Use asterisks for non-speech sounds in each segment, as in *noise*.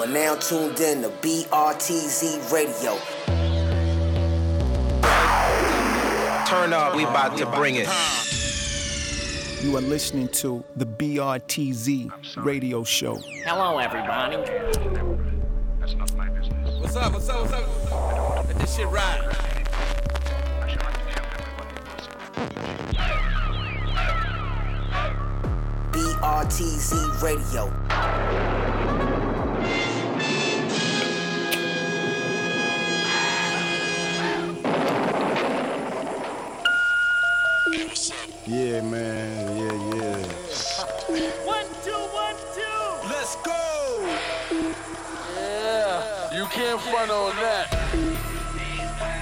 You are now tuned in to BRTZ Radio. Turn up, we about to bring it. You are listening to the BRTZ radio show. Hello, everybody. What's up? What's up? What's up? Let this shit ride. BRTZ Radio. Yeah, man. Yeah, yeah. One, two, one, two. Let's go. Yeah. You can't front on that.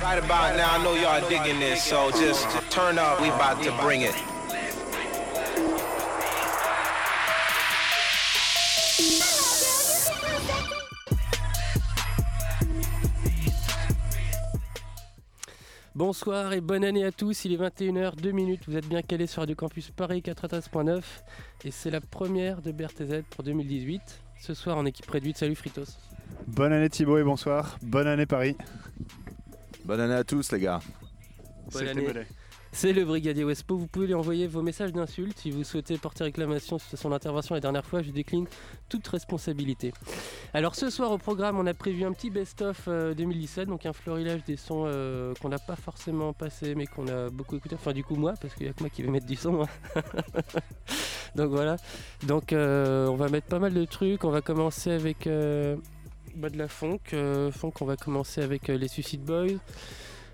Right about now, I know y'all digging this, so just turn up, we about to bring it. Bonsoir et bonne année à tous, il est 21h, 2 minutes, vous êtes bien calés sur Radio Campus Paris 93.9 et c'est la première de BRTZ pour 2018. Ce soir en équipe réduite, salut Fritos. Bonne année Thibaut et bonsoir. Bonne année Paris. Bonne année à tous les gars. Bonne C'était année. Mollet. C'est le brigadier Wespo, vous pouvez lui envoyer vos messages d'insultes si vous souhaitez porter réclamation sur son intervention la dernière fois, je décline toute responsabilité. Alors ce soir au programme, on a prévu un petit best-of euh, 2017, donc un florilège des sons euh, qu'on n'a pas forcément passé mais qu'on a beaucoup écouté, enfin du coup moi, parce qu'il n'y a que moi qui vais mettre du son. *laughs* donc voilà, donc euh, on va mettre pas mal de trucs, on va commencer avec euh, bah, de la funk, euh, funk on va commencer avec euh, les Suicide Boys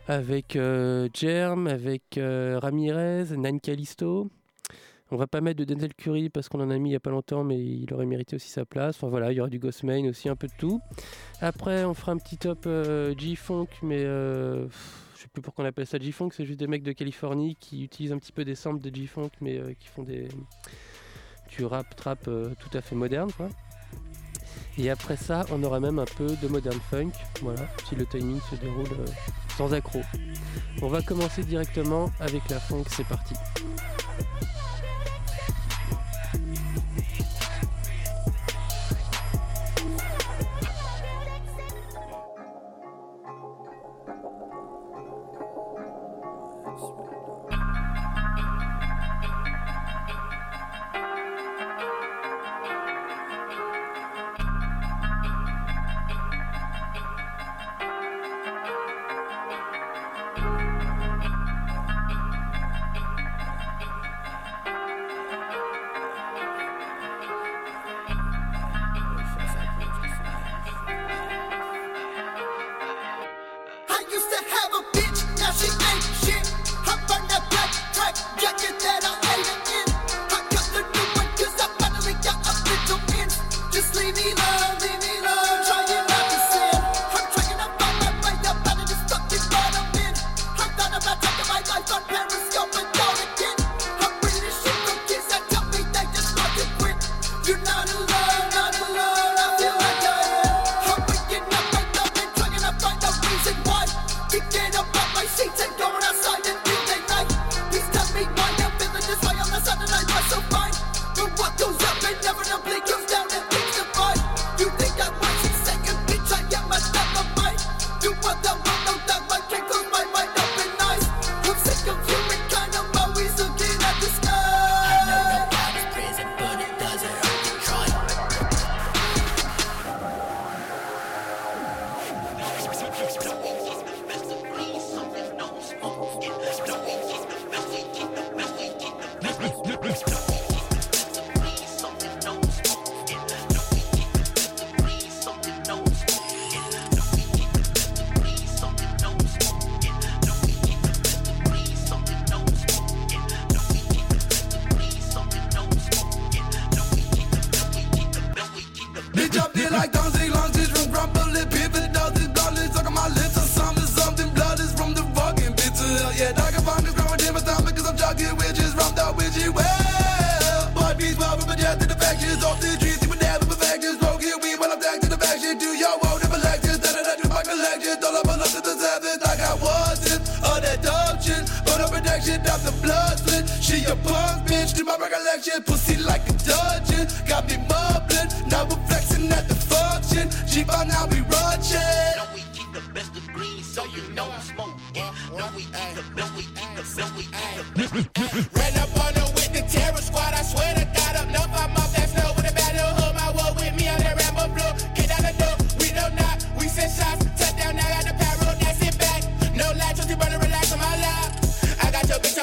avec euh, Germ, avec euh, Ramirez, Nan Callisto. On va pas mettre de Denzel Curry parce qu'on en a mis il y a pas longtemps, mais il aurait mérité aussi sa place. Enfin voilà, il y aura du Ghostman aussi, un peu de tout. Après, on fera un petit top euh, G-Funk, mais euh, pff, je sais plus pourquoi on appelle ça G-Funk, c'est juste des mecs de Californie qui utilisent un petit peu des samples de G-Funk, mais euh, qui font du rap trap euh, tout à fait moderne. Et après ça, on aura même un peu de modern funk, voilà, si le timing se déroule euh, sans accroc. On va commencer directement avec la funk, c'est parti.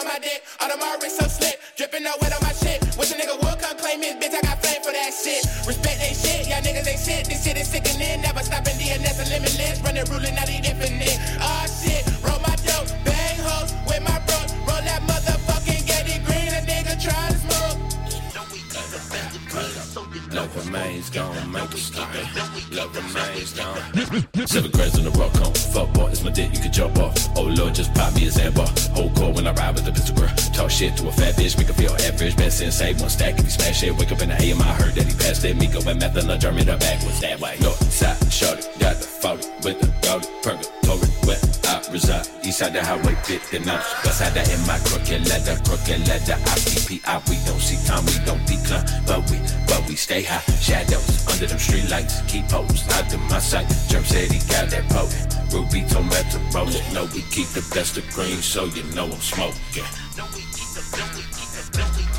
On my dick, all of my wrist so slick, dripping no wet on my shit. Wish a nigga would come claim his bitch, I got flame for that shit. Respect they shit, y'all niggas ain't shit. This shit is sickening, never stopping DNS and limitless. Running, ruling, not eat infinite. Ah shit, remains gone, make it stop it. Love remains gone. Seven grades on the rock on. Fuck boy, it's my dick, you can jump off. Oh lord, just pop me a Zambar. Whole core when I ride with the pistol girl. Talk shit to a fat bitch, make her feel average. Best sensei, one stack if he smash it. Wake up in the AM, I heard that he passed it. Miko and meth and I germ it up backwards that way. North side, shorty, got the 40 with the where I reside. East side the highway 59. West side that in my crooked leather, crooked leather. IPPI, we don't see time, we don't decline. But we, but we stay high. Shadows under them street lights. Keep posts out to my sight. Germ said he got that potent. Ruby told me to roll it. No, we keep the best of green, so you know I'm smoking. Know we keep the best, we keep the best, we keep the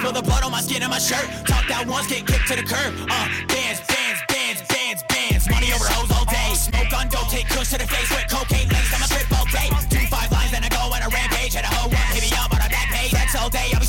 spill the blood on my skin and my shirt. Talk that once, get kicked to the curb. Uh, bands, bands, bands, bands, bands. Money over hoes all day. Smoke on dope, take kush to the face with cocaine laced. I'm a trip all day. Two five lines, then I go on a rampage. Had a hoe up, hit me up on a back page. That's all day. I'll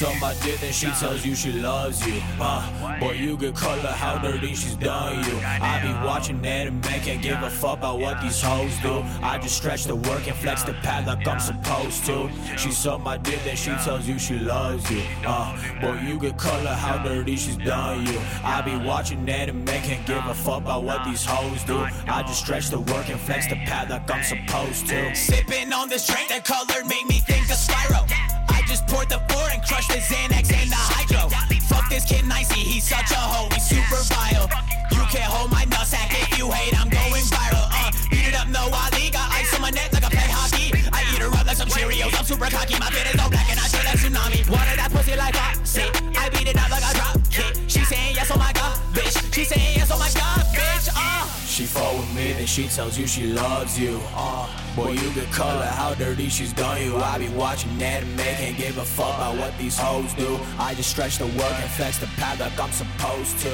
My dick and she tells you she loves you. Uh, boy, you could color how dirty she's done you. I be watching that and man can't give a fuck about what these hoes do. I just stretch the work and flex the pad like I'm supposed to. She's on my dick and she tells you she loves you. Uh, boy, you could color how dirty she's done you. I be watching that and man can't give a fuck about what these hoes do. I just stretch the work and flex the pad like I'm supposed to. Sipping on this drink, the color made me think of Spyro. I poured the four and crushed the Xanax and the Hydro. Fuck this kid nicey, he's such a hoe, he's super vile. You can't hold my nutsack if you hate, I'm going viral. Uh, beat it up, no Ali, got ice on my neck like I play hockey. I eat her up like some Cheerios, I'm super cocky, my fit is all black and I feel like tsunami. Water that pussy like hot, see? I beat it up like a drop kick. She saying yes, oh my god, bitch. She saying yes, oh my god, bitch. She fall with me, then she tells you she loves you. Uh, boy, you could color how dirty she's done you. I be watching that and man can't give a fuck about what these hoes do. I just stretch the work and flex the pad like I'm supposed to.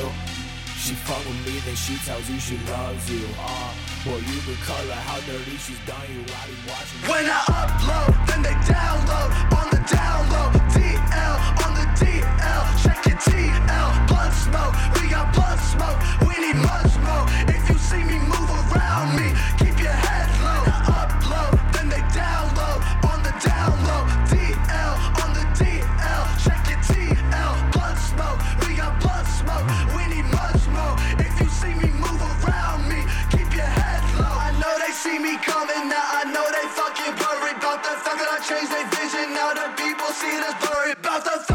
She fuck with me, then she tells you she loves you. Uh, boy, you could color how dirty she's done you. I be watching. When I upload, then they download on the download. DL on the DL, check your TL. Blunt smoke, we got blunt smoke. We need much more see me move around me. Keep your head low, up then they down on the down low. DL, on the DL, check your TL. Blood smoke, we got blood smoke, we need much more. If you see me move around me, keep your head low. I know they see me coming, now I know they fucking worried about the fact that I changed their vision. Now the people see the as blurry about the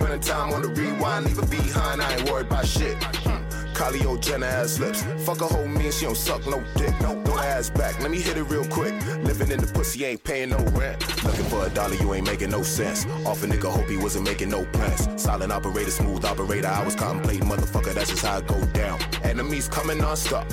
spending time on the rewind. Leave it behind, I ain't worried about shit. Kylie Jenner ass lips. Fuck a whole me and she don't suck no dick. No, throw ass back. Let me hit it real quick. Living in the pussy ain't paying no rent. Looking for a dollar, you ain't making no sense. Off a nigga, hope he wasn't making no plans. Silent operator, smooth operator. I was contemplating, motherfucker, that's just how it go down. Enemies coming non-stop.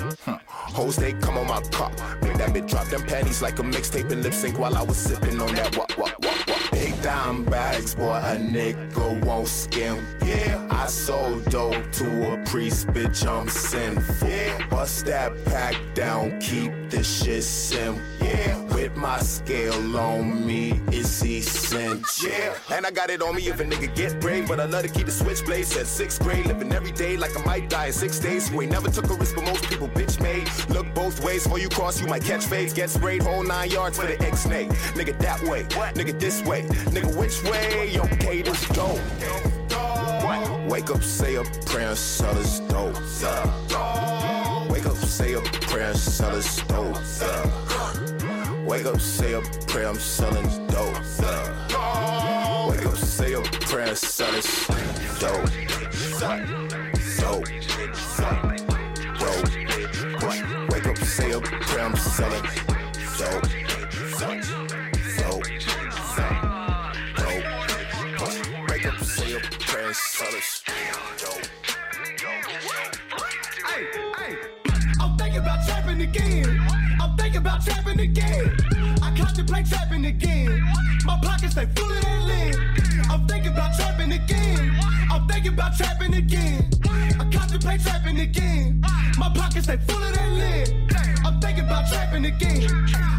Hoes, they come on my cock. Make that bitch drop them panties like a mixtape and lip sync while I was sipping on that what, what, what. Big dime bags, boy, a nigga won't skim. Yeah, I sold dope to a priest, bitch, I'm sinful. Yeah, bust that pack down, keep this shit simple. Yeah, with my scale on me, it's essential. Yeah, and I got it on me if a nigga get brave, but I love to keep the switchblade. Said sixth grade, living every day like I might die in six days. You ain't never took a risk, but most people bitch made. Look both ways, before you cross, you might catch fades. Get sprayed whole nine yards for the X-nay. Nigga that way, what? nigga this way, nigga which way? Okay, this dope. Wake up, say a prayer, sell his dope. Yeah. Wake up, say a prayer, sell his dope. Yeah. Wake up, say a prayer, I'm selling dope. Yeah. Wake up, say a prayer, sell his dope. Dope. Dope. Say a prayer, I'm selling dope. Dope. Dope. Wake up, say a prayer, sell his dope. Hey, hey, I'm thinking about trapping again. I'm thinking about trapping again. I contemplate trapping again. My pockets stay full of that lead. I'm thinking about trapping again. I'm thinking about trapping again. I contemplate trapping again. My pockets stay full of that lead. About trapping again.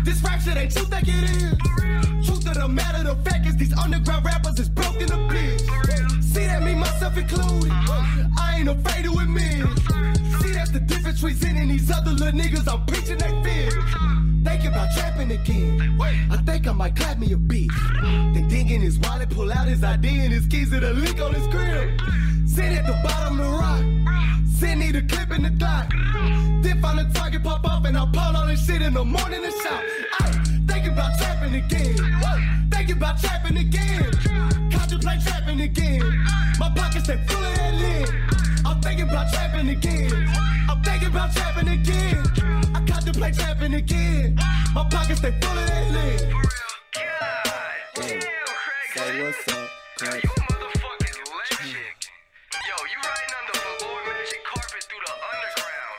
This rap shit ain't you think it is. Truth of the matter, the fact is these underground rappers is broken to bits. See that me, myself included. I ain't afraid to admit. See that's the difference between these other little niggas. I'm preaching that fear. Thinking about trapping again. I think I might clap me a beat. Then dig in his wallet, pull out his ID and his keys to the link on his crib. Sit at the bottom of the rock. Send me the clip in the dot. Then find the target, pop up, and I pull all this shit in the morning and shout. Ay, thinking about trapping again. Thinking about trapping again. Contemplate trapping again. My pockets stay full of that lid. I'm thinking about trapping again. I'm thinking about trapping again. I contemplate trapping again. My pockets stay full of that lid. Say what's up, Craig.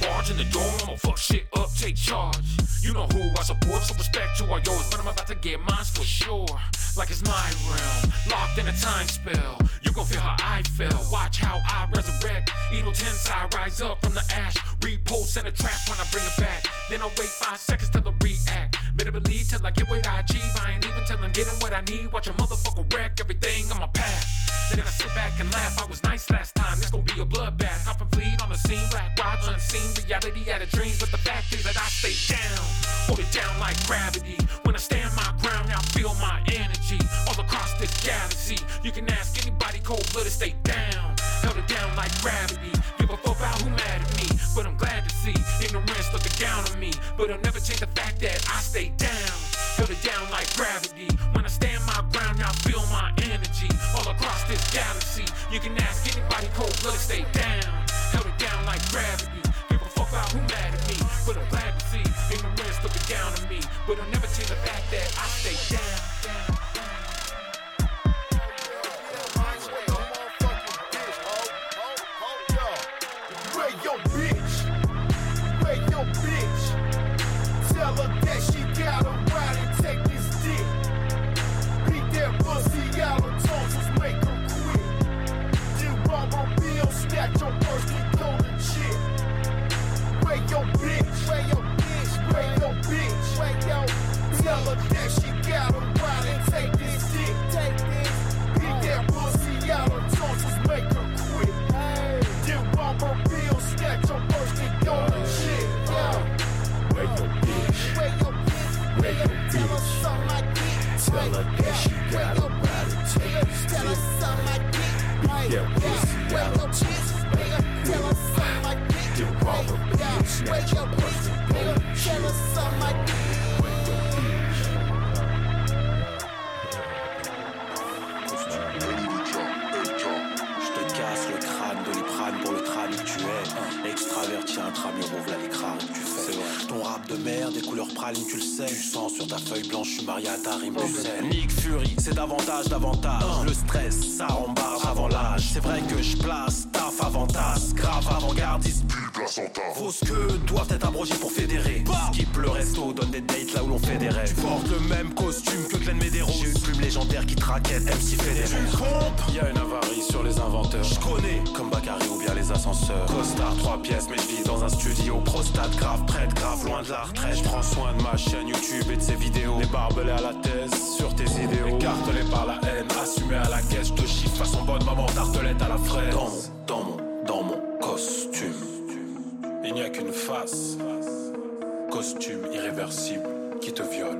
barge in the door, I'ma fuck shit up, take charge. You know who I support, so respect to all yours, but I'm about to get mine for sure. Like it's my realm, locked in a time spell. You gon' feel how I fell. Watch how I resurrect. Eagle tense, I rise up from the ash. Repost and a trap when I bring it back. Then I wait five seconds till I react. Better believe till I get what I achieve. I ain't even till I'm getting what I need. Watch a motherfucker wreck everything on my path. Then I sit back and laugh. I was nice last time. This gon' be a bloodbath. Hop and bleed on the scene. Black rods unseen. Reality at a dream. But the fact is that I stay down. Hold it down like gravity. When I stand my ground, I feel my energy. All across this galaxy. You can ask anybody cold blooded, stay down. Held it down like gravity. Give a fuck about who mad at me. But I'm glad to see ignorance looking down on me. But it'll never change the fact that I stay down. Held it down like gravity. When I stand my ground, I feel my energy. All across this galaxy. You can ask anybody cold blooded, stay down. Held it down like gravity talk who mad at me. But I'm glad to see ignorance looking down on me. But I'll never change the fact that I stay down. Her that she gotta ride and take this Tell her dick. something like this. Beat that pussy out of tonsils, make her Tell her something like this. Then rob her bill, snatch your purse, and go to Tell her something de merde, des couleurs praline, tu le sais. Du sang sur ta feuille blanche, je suis marié à ta rime saine. Nick Fury, c'est davantage d'avantage. Le stress, ça rembarre avant l'âge. C'est vrai que je place taf avantage. Grave avant-gardiste, plus place en taf. Faut ce que doivent être abrogés pour fédérer. Skip le resto, donne des dates là où l'on fait des rêves. Tu portes le même costume que Glenn Medeiros. J'ai une plume légendaire qui traquette MC Fédéraire. Tu Y a une avarie sur les inventeurs. Je connais, comme Bakary ou bien les ascenseurs. Costard, trois pièces, mais je vis dans un studio. Prostate grave, prête, grave, loin de la retraite. Je prends soin de ma chaîne YouTube et de ses vidéos. Les barbelés à la thèse, sur tes idéaux. Écartelés par la haine, assumés à la caisse. Je te chiffre façon bonne maman, tartelette à la fraise. Dans mon, dans mon, dans mon costume. Il n'y a qu'une face. Costume irréversible qui te viole.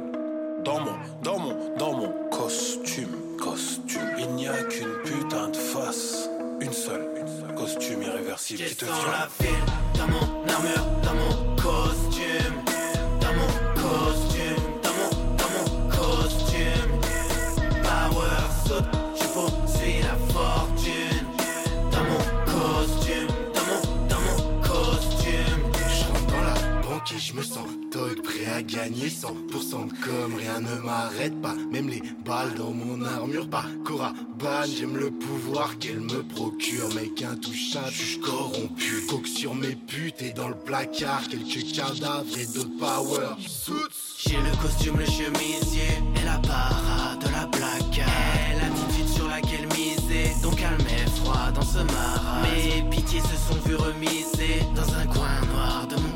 Dans mon, dans mon, dans mon costume, costume. Il n'y a qu'une putain de face. Une seule, une seule. Costume irréversible qui te Dans viole. la ville, dans mon armure, dans mon costume, et je me sens dog, prêt à gagner 100% de com, rien ne m'arrête pas, même les balles dans mon armure pas. Cora Ban, j'aime le pouvoir qu'elle me procure, mec intouchable, je corrompu. Coque sur mes putes et dans le placard, quelques cadavres et d'autres power. J'ai le costume, le chemisier et la parade de la. Et l'attitude sur laquelle miser, donc calme et froid dans ce maras. Mes pitiés se sont vues remiser dans un coin noir de mon.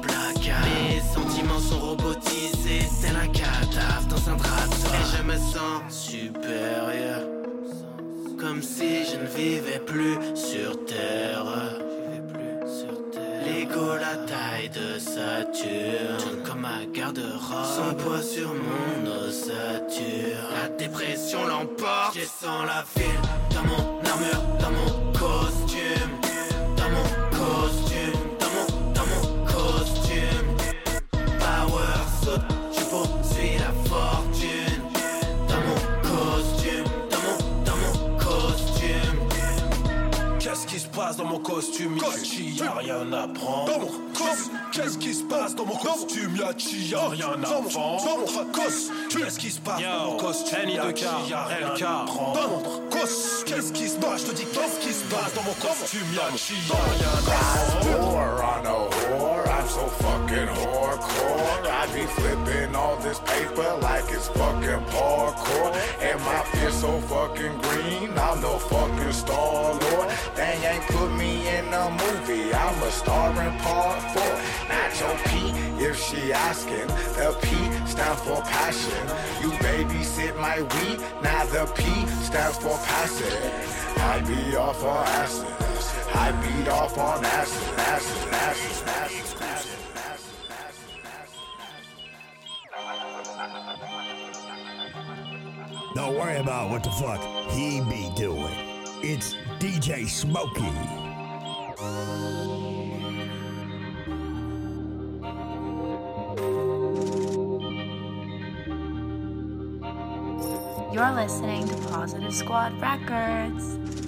Mes sentiments sont robotisés, tel un cadavre dans un soie. Et je me sens supérieur, comme si je ne vivais plus sur terre. L'ego, la taille de Saturne, comme ma garde-robe. Sans poids sur mon ossature. La dépression l'emporte. Je sens la ville dans mon armure, dans mon costume. Passe dans mon costume Yachi, y'a rien à prendre. Dans mon costume, qu'est-ce qui se passe dans mon costume Yachi, y'a rien à vendre. Qu'est-ce qui se passe dans mon costume Yachi, y'a rien à prendre. Qu'est-ce qui se passe? Je te dis, qu'est-ce qui se passe dans mon costume y'a rien à vendre. So fucking hardcore. I be flipping all this paper like it's fucking parkour. And my fist so fucking green, I'm no fucking star lord. They ain't put me in a movie, I'm a star in part four. Your P, if she asking. The P stands for passion. You babysit my weed, now the P stands for passive. I be off on acid. I beat off on acid, acid, acid, acid. Don't worry about what the fuck he be doing. It's DJ Smokey. You're listening to Positive Squad Records.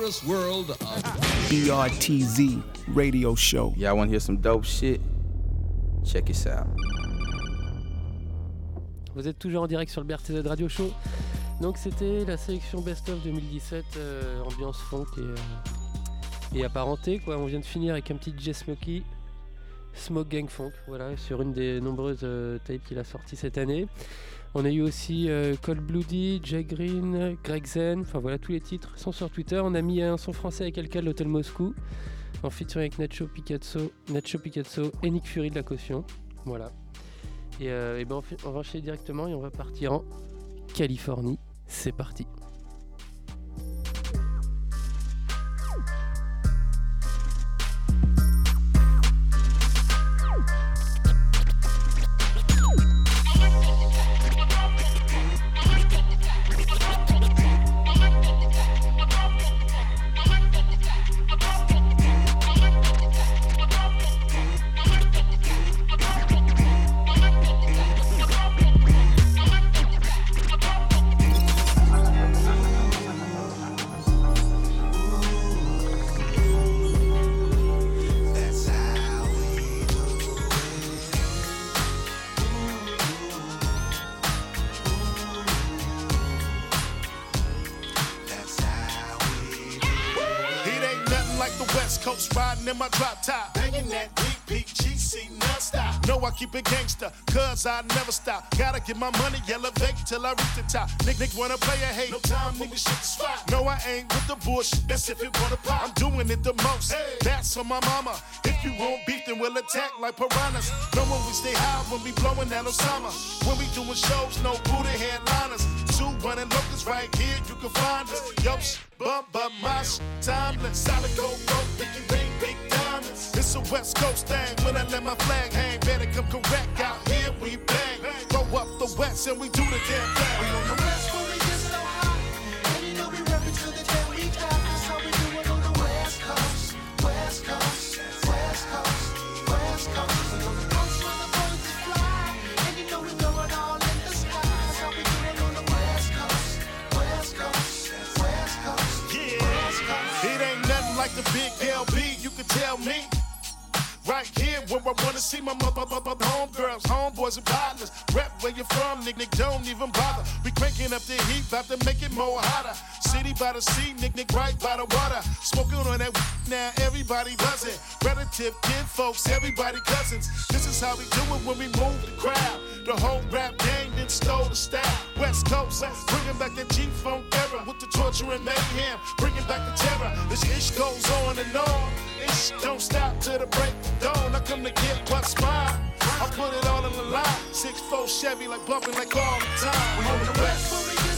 Wondrous world of BRTZ radio show. Y'all want to hear some dope shit? Check this out. Vous êtes toujours en direct sur le BRTZ Radio Show. Donc c'était la sélection Best of 2017, euh, ambiance funk et, euh, et apparenté. Quoi. On vient de finir avec un petit J Smokey, Smoke Gang Funk, voilà, sur une des nombreuses euh, tapes qu'il a sorties cette année. On a eu aussi euh, Cold Bloody, Jay Green, Greg Zen, enfin voilà, tous les titres sont sur Twitter. On a mis un son français avec Alka de l'Hôtel Moscou, en featuring avec Nacho Picasso, Nacho Picasso et Nick Fury de la caution. Voilà. Et, euh, ben on, on va enchaîner directement et on va partir en Californie. C'est parti. My drop top. Banging that deep peak GC non-stop. Know I keep it gangster, cause I never stop. Gotta get my money, elevate till I reach the top. Nick Nick wanna play a hate. No time, nigga, shit the spot. No, I ain't with the bullshit. That's if it wanna pop. I'm doing it the most. That's for my mama. If you won't beat, then we'll attack like piranhas. Know when we stay high when we blowing that Osama. When we doing shows, no booty headliners. Two running locals right here, you can find us. Yo, bump, bump, my timeless. Solid gold rope, It's a West Coast thing. When I let my flag hang, better come correct. Out here we bang. Throw up the West and we do the damn thing. We on the West where we get so high. And you know we to the day we. That's how we do it on the West Coast. West Coast, West Coast, West Coast. We on the coast where the birds fly. And you know we throw it all in the sky. That's how we do it on the West Coast. West Coast, West Coast, West Coast. It ain't nothing like the big LB, you can tell me. Right here where I wanna see my mother, mother, homegirls, homeboys and partners. Rep where you from, Nick Nick, don't even bother. We cranking up the heat, about to make it more hotter. City by the sea, Nick Nick, right by the water. Smoking on that now, everybody does it. Relative, kin folks, everybody cousins. This is how we do it when we move the crowd. The whole rap game then stole the style. West Coast, bringing back the G-Funk era with the torture and mayhem. Bringing back the terror. This ish goes on and on. Ish don't stop till the break dawn. I come to get what's mine. I put it all in the line. Six four Chevy like bumping like all the time. We on the West.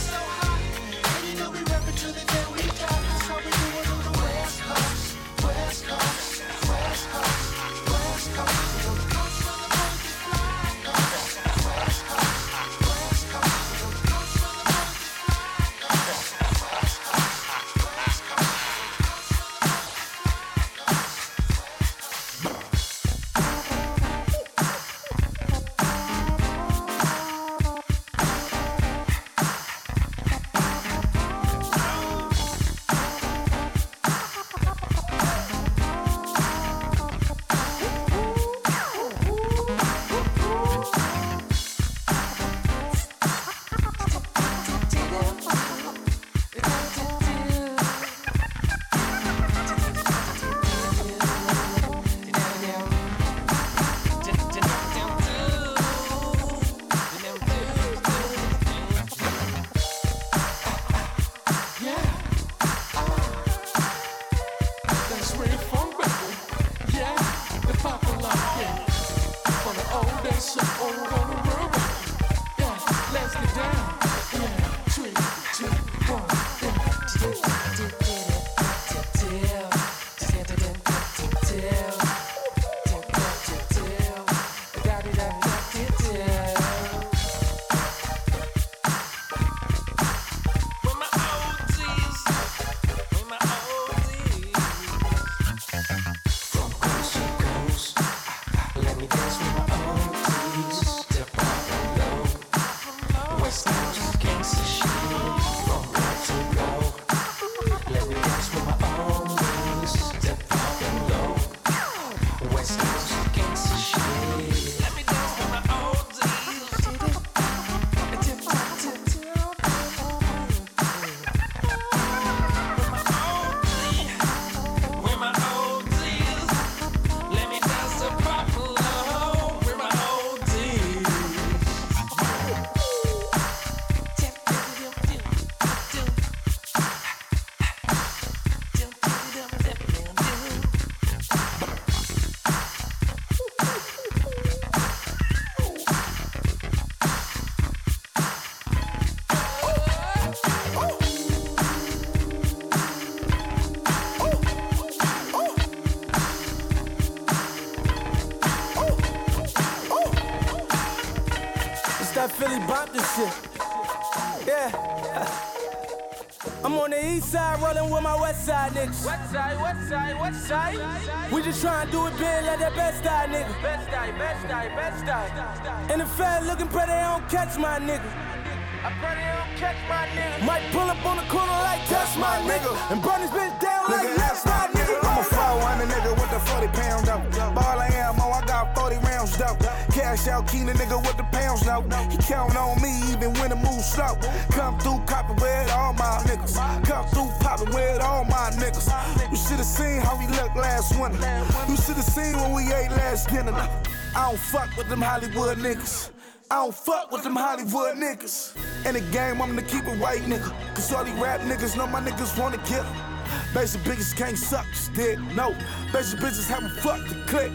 Niggas. West side, west side, west side. We just tryna do it big like that best die nigga. Best die, best die, best die. And the fat looking pretty, they don't catch my nigga. I pray they don't catch my nigga. Might pull up on the corner like that's my nigga. And burn this bitch down like that's my nigga. I'm a 400 nigga with the 40 pound dope. Ball of ammo, I got 40 rounds dope. Cash out, keen the nigga with the pounds low. He count on me even when the move slow. Come through copping with all my niggas. Come with all my niggas. You should've seen how we looked last winter. You should've seen when we ate last dinner. I don't fuck with them Hollywood niggas. I don't fuck with them Hollywood niggas. In the game, I'm the keep it white nigga. Cause all these rap niggas know my niggas wanna kill. Basic bitches can't suck, just did no. Basic bitches haven't fucked the click.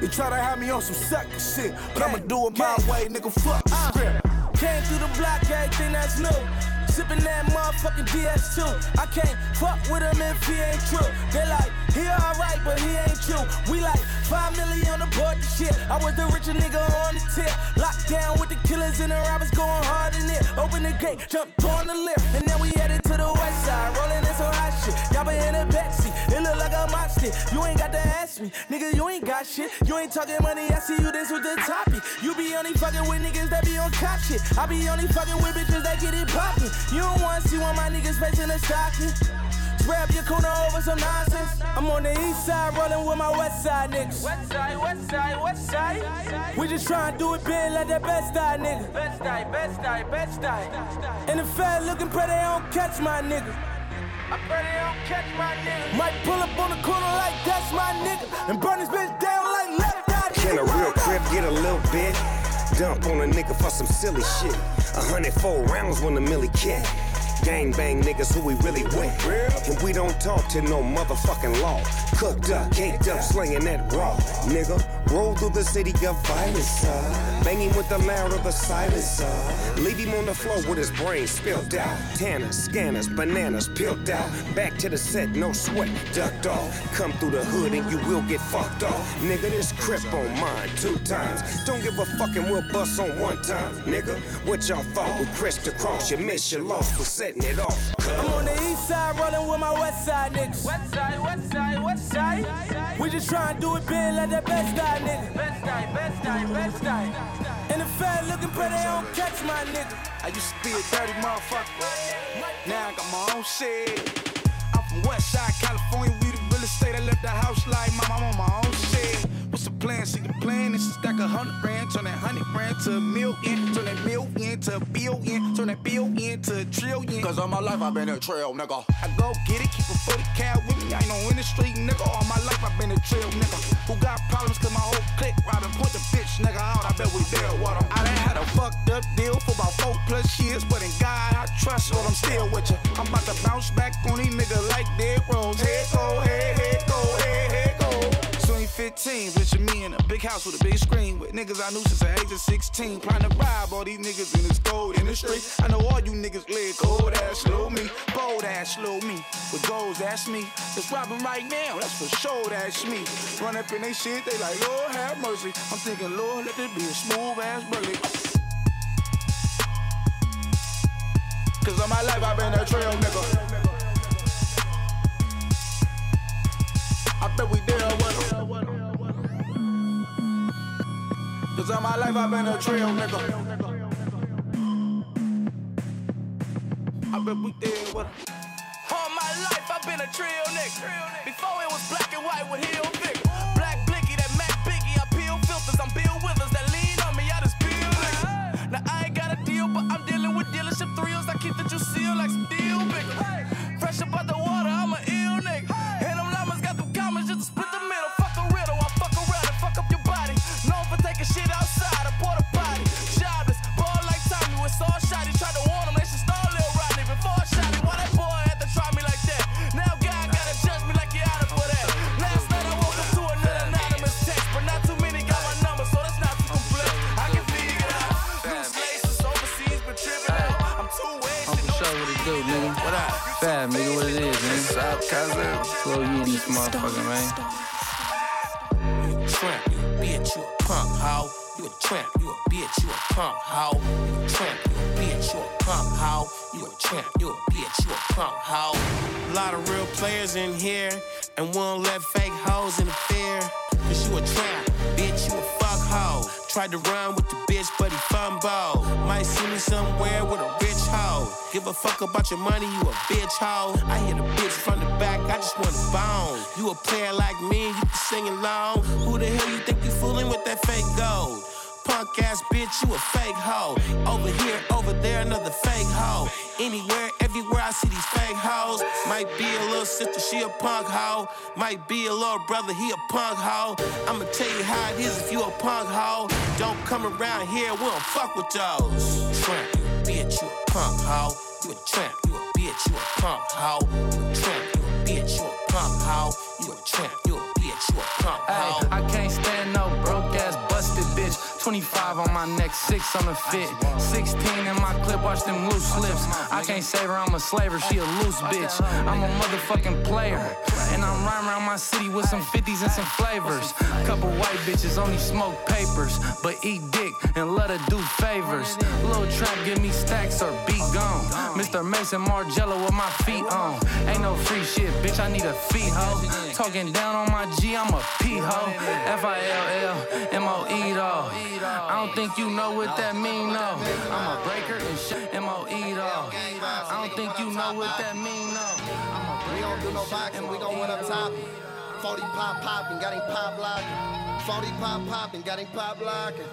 They try to have me on some sucker shit, but I'ma do it my way, nigga. Fuck the uh. script. Came through the block, everything that's new. Sippin' that motherfucking DS2. I can't fuck with him if he ain't true. They like, he alright, but he ain't you. We like, five million on the shit. I was the richer nigga on the tip. Locked down with the killers and the robbers going hard in it. Open the gate, jumped on the lift. And then we headed to the west side, rolling in some hot shit. Y'all been in the backseat, it a mosh stick. You ain't got to ask me, nigga, you ain't got shit. You ain't talking money, I see you this with the topic. You be only fucking with niggas that be on cop shit. I be only fucking with bitches that get it poppin'. You don't wanna see one of my niggas facing a stocking. Grab your corner over some nonsense. I'm on the east side rolling with my west side niggas. West side, west side, west side. We just tryna do it big like that best die nigga. Best die, best die, best die. And the fat looking pretty, they don't catch my nigga. Might pull up on the corner like that's my nigga. And burn this bitch down like left eye. Can a real crib get a little bit? Dump on a nigga for some silly shit. A hundred four rounds when the millie kick. Gang bang niggas who we really with. And we don't talk to no motherfucking law. Cooked up, caked up, slinging that raw. Nigga, roll through the city of violence. Uh. Banging with the loud of the silence. Uh. Leave him on the floor with his brain spilled out. Tanners, scanners, bananas peeled out. Back to the set, no sweat, ducked off. Come through the hood and you will get fucked off. Nigga, this crip on mine two times. Don't give a fucking we'll bust on one time. Nigga, what y'all thought we crissed across? You missed your loss for setting it off. I'm on the east side rolling with my west side niggas. West side, west side, west side. We just tryna do it big like that best die nigga. Best die, best die, best die. And the fat looking pretty, they don't catch my nigga. I used to be a dirty motherfucker. Now I got my own shit. I'm from West Side, California. We the real estate. I left the house like mama, I'm on my own shit. What's the plan? See the plan is to stack a hundred grand, turn that hundred grand to a million, turn that million to a billion, turn that billion to a trillion. Cause all my life I've been a trail, nigga. I go get it, keep a 40 cal with me. I ain't no in the street, nigga. All my life I've been a trail, nigga. Who got problems? Cause my whole clique robbing. Point the bitch, nigga, out. I bet we there, what I'm. I done had a fucked up deal for about four plus years, but in God I trust, but I'm still with you. I'm about to bounce back on these niggas like dead rolls. Head go, head, head go, head, head 15, picture me in a big house with a big screen with niggas I knew since the age of 16. Trying to rob all these niggas in this gold industry. I know all you niggas live cold ass slow me, bold ass slow me. With goals, that's me. It's robbing right now, that's for sure, that's me. Run up in they shit, they like, Lord have mercy. I'm thinking, Lord, let this be a smooth ass burglary. Cause all my life I've been a trail nigga. I bet we with them. Cause all my life I've been a trail nigga. I bet we with them. All my life I've been a trail nigga. Before it was black and white with heel figure. Black blicky, that Mac Biggie. I peel filters, I'm Bill Withers. That lean on me, I just peel nigga. Now I ain't got a deal, but I'm dealing with dealership thrills. I keep the juice sealed like deal bigger. Fresh up out the Fab, nigga, what it is, man. South cousin. Slow you in this motherfucker, man. Tramp, you bitch, you a punk hoe. You a tramp, you a bitch, you a punk hoe. You a tramp, you a bitch, you a punk hoe. You a tramp, you a bitch, you a punk hoe. Lot of real players in here, and won't let fake hoes interfere. Cause you a tramp, bitch, you a fuck hoe. Tried to run with the bitch, but he fumbled. Might see me somewhere with a rich hoe. Give a fuck about your money, you a bitch hoe. I hit a bitch from the back, I just want a bone. You a player like me, you can sing along. Who the hell you think you fooling with that fake gold? Punk ass bitch, you a fake hoe. Over here, over there, another fake hoe. Anywhere, everywhere I see these fake hoes. Might be a little sister, she a punk hoe. Might be a little brother, he a punk hoe. I'ma tell you how it is if you a punk hoe. Don't come around here, we don't fuck with those. Tramp, you a bitch, you a punk hoe. You a tramp, you a bitch, you a punk hoe. You a tramp, you a bitch, you a punk hoe. You a tramp, you a bitch, you a punk hoe. I can't stand no 25 on my neck, 6 on the fit. 16 in my clip, watch them loose lips. I can't save her, I'm a slaver, she a loose bitch. I'm a motherfucking player. And I'm riding around my city with some 50s and some flavors. Couple white bitches only smoke papers, but eat dick and let her do favors. Little trap, give me stacks or be gone. Mr. Maison Margiela with my feet on. Ain't no free shit, bitch, I need a feet hoe. Talking down on my G, I'm a P hoe. F I L L M O E dog. I don't think you know what that mean, no. I'm a breaker and shit, M O E dog. I don't think you know what that mean, no. We don't do no boxing, we gon' win up top. 40 pop poppin', got him pop locking. 40 pop poppin', got him pop locking.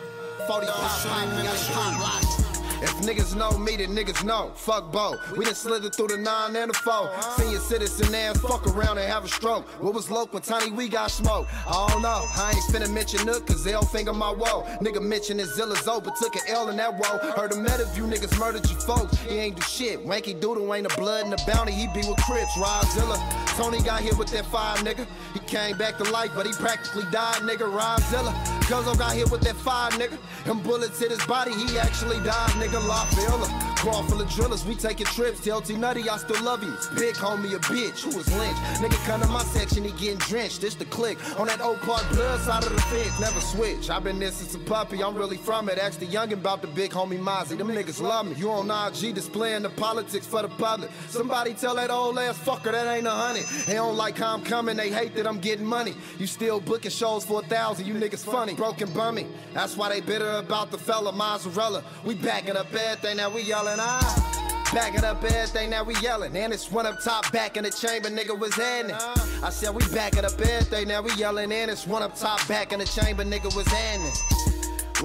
40 pop poppin', got him pop locking. If niggas know me, then niggas know. Fuck Bo. We done slithered through the nine and the four. Senior citizen ass fuck around and have a stroke. What was local when Tiny we got smoke? I don't know. I ain't finna mention Nook, cause they'll finger my woe. Nigga mentioned his Zilla's but took an L in that woe. Heard him met if you niggas murdered your folks. He ain't do shit. Wanky Doodle ain't a blood and a bounty. He be with Crips, Rodzilla. Tony got hit with that fire, nigga. He came back to life, but he practically died, nigga. Rodzilla. Gozo got hit with that fire, nigga. Them bullets hit his body, he actually died, nigga. La Villa. Car full of drillers, we taking trips. Tell T Nutty, I still love you. Big homie, a bitch, who was lynched. Nigga come to my section, he getting drenched. This the click. On that old park blood side of the fence, never switch. i been there since a puppy, I'm really from it. Ask the youngin' about the big homie Mozzy. Them niggas love me. You on IG displaying the politics for the public. Somebody tell that old ass fucker that ain't a hundred. They don't like how I'm coming, they hate that I'm getting money. You still booking shows for a thousand, you niggas funny. Broken bummy. That's why they bitter about the fella Mozzarella. We backing up everything that we yelling ah. Backing up everything that we yelling. And it's one up top, back in the chamber, nigga was heading. I said we backing up everything that we yelling. And it's one up top, back in the chamber, nigga was heading.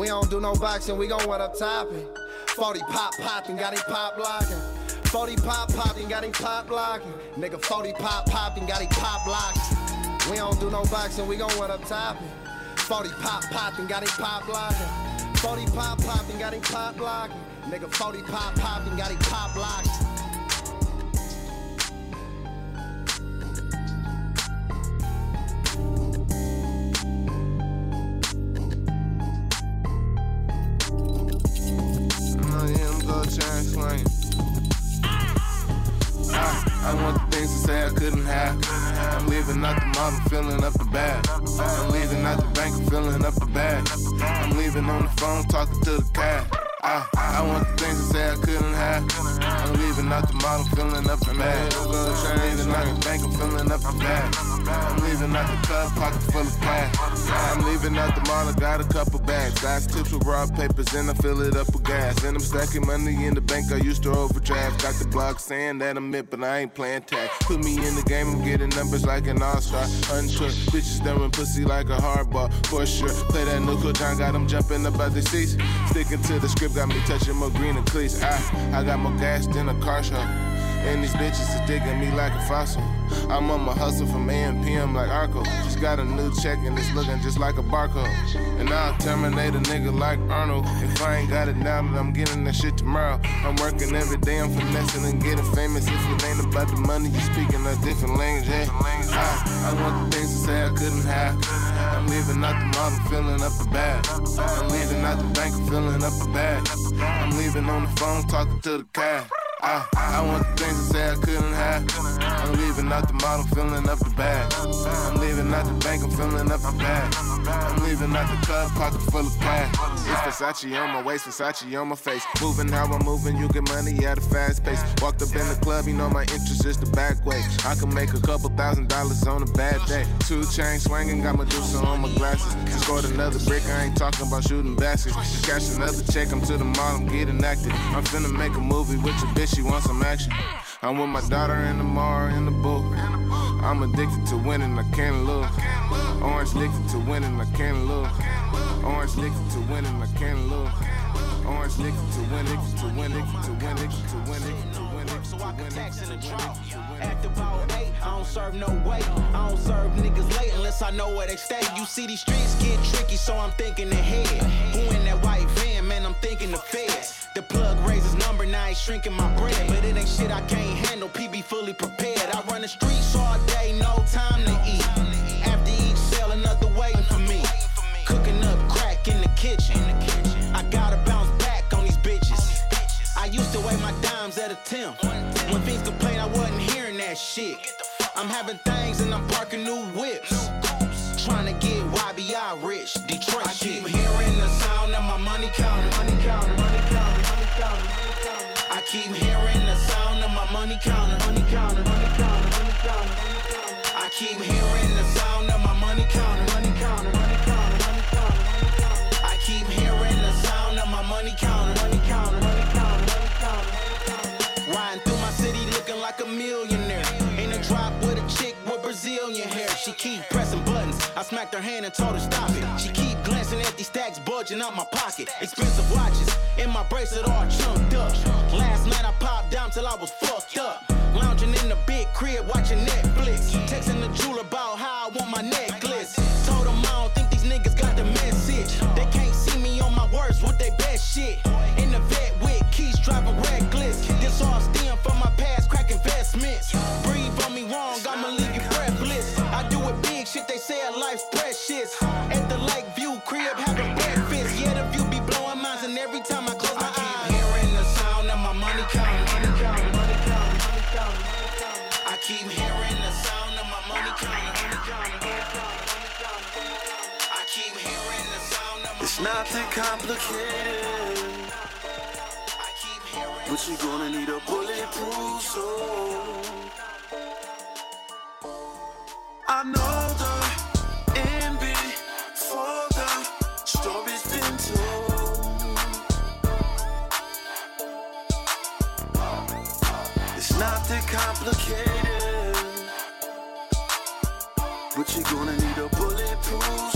We don't do no boxing, we gon' one up topping. 40 pop popping, got him pop locking. 40 pop popping, got him pop locking. Nigga 40 pop popping, got him pop locking. We don't do no boxing, we gon' one up topping. 40 pop popping, got him pop locking. 40 pop popping, got him pop locking. Nigga 40 pop popping, got him pop locking. I, I want the things to say I couldn't have. I'm leaving out the model, filling up the bag. I'm leaving out the bank, I'm filling up the bag. I'm leaving on the phone, talking to the cab. I, I want the things to say I couldn't have. I'm leaving out the model, filling up the bag. I'm leaving out the bank, I'm filling up the bag. I'm leaving out the club, pocket full of cash. I'm leaving out the mall, I got a couple bags. Got tips with raw papers, and I fill it up with gas. And I'm stacking money in the bank, I used to overdraft. Got the blog saying that I'm it, but I ain't playing tag. Put me in the game, I'm getting numbers like an all-star. Unsure, bitches throwing pussy like a hard ball. For sure, play that new John, got them jumping up out the seats. Sticking to the script, got me touching more green and cleats. I, I got more gas than a car show. And these bitches is digging me like a fossil. I'm on my hustle from AM PM like Arco. Just got a new check and it's looking just like a barcode. And I'll terminate a nigga like Arnold. If I ain't got it now, then I'm getting that shit tomorrow. I'm working every day, I'm finessing and getting famous. If it ain't about the money, you speaking a different language. Hey, I, I want the things to say I couldn't have. I'm leaving out the model, filling up the bag. I'm leaving out the bank, filling up the bag. I'm leaving on the phone, talking to the cab. I, I want the things to say I couldn't have. I'm leaving out the model, filling up the bag. I'm leaving out the bank, I'm filling up the bag. I'm leaving out the club, pocket full of cash. It's Versace on my waist, Versace on my face. Moving how I'm moving, you get money at a fast pace. Walked up in the club, you know my interest is the back way. I can make a couple thousand dollars on a bad day. Two chain swinging, got Medusa on my glasses. Just scored another brick, I ain't talking about shooting baskets. Just cash another check, I'm to the mall, I'm getting active. I'm finna make a movie with your bitch, she wants some action. I'm with my daughter in the mall, the booth. I'm addicted to winning, I can't lose. Orange addicted to winning, I can't lose. Orange addicted to winning, I can't lose. Orange addicted to winning, to winning, to winning, to winning, to winning. So I can tax in the trunk. Act about eight, I don't serve no weight. I don't serve niggas late unless I know where they stay. You see these streets get tricky, so I'm thinking ahead. Who in that white van, man? I'm thinking the feds. The plug raises number, now he's shrinking my bread. But it ain't shit I can't handle, PB fully prepared. I run the streets all day, no time to eat. After each sale, another waiting for me. Cooking up crack in the kitchen. I gotta bounce back on these bitches. I used to weigh my dimes at a temp. When things complain, I wasn't hearing that shit. I'm having things and I'm parking new whips. Trying to get YBI rich, Detroit shit. I keep hearing the sound of my money counting, keep hearing the sound of my money counting, money counting, money counting, money counting. I keep hearing the sound of my money counting, money counting, money counting, money counting. I keep hearing the sound of my money counting, money counting, money counting, money counting. Riding through my city looking like a millionaire. In a drop with a chick with Brazilian hair. She keep pressing buttons. I smacked her hand and told her stop it. Stacks bulging out my pocket. Expensive watches in my bracelet all chunked up. Last night I popped down till I was fucked up. Lounging in the big crib watching Netflix. Texting the jeweler about my It's not that complicated. But you're gonna need a bulletproof soul. I know the NB for the story's been told. It's not that complicated. But you're gonna need a bulletproof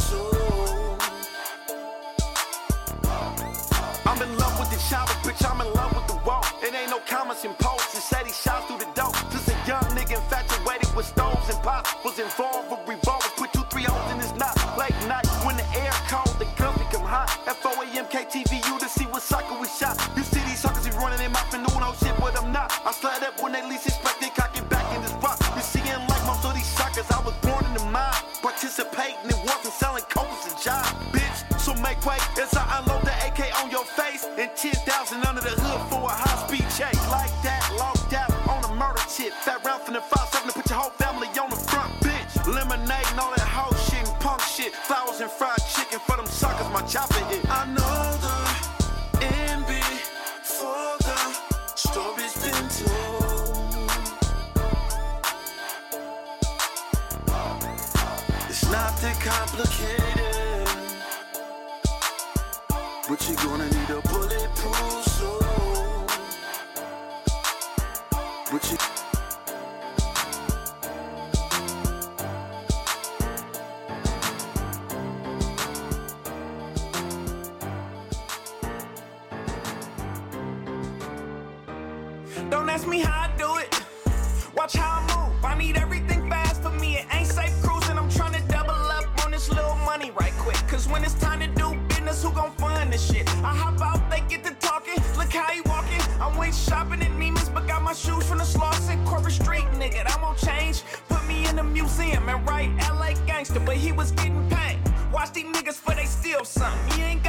bitch. I'm in love with the wall. It ain't no comments posts. It said he shot through the door. Just a young nigga infatuated with stones and pops. Was involved with revolvers. Put two, three holes in his knot. Late night when the air cold, the guns become hot. At 4 a.m. KTVU to see what sucker we shot. You see these suckers be running in my doing no shit, but I'm not. I slide up when they least that write LA gangster, but he was getting paid. Watch these niggas for they steal something. You ain't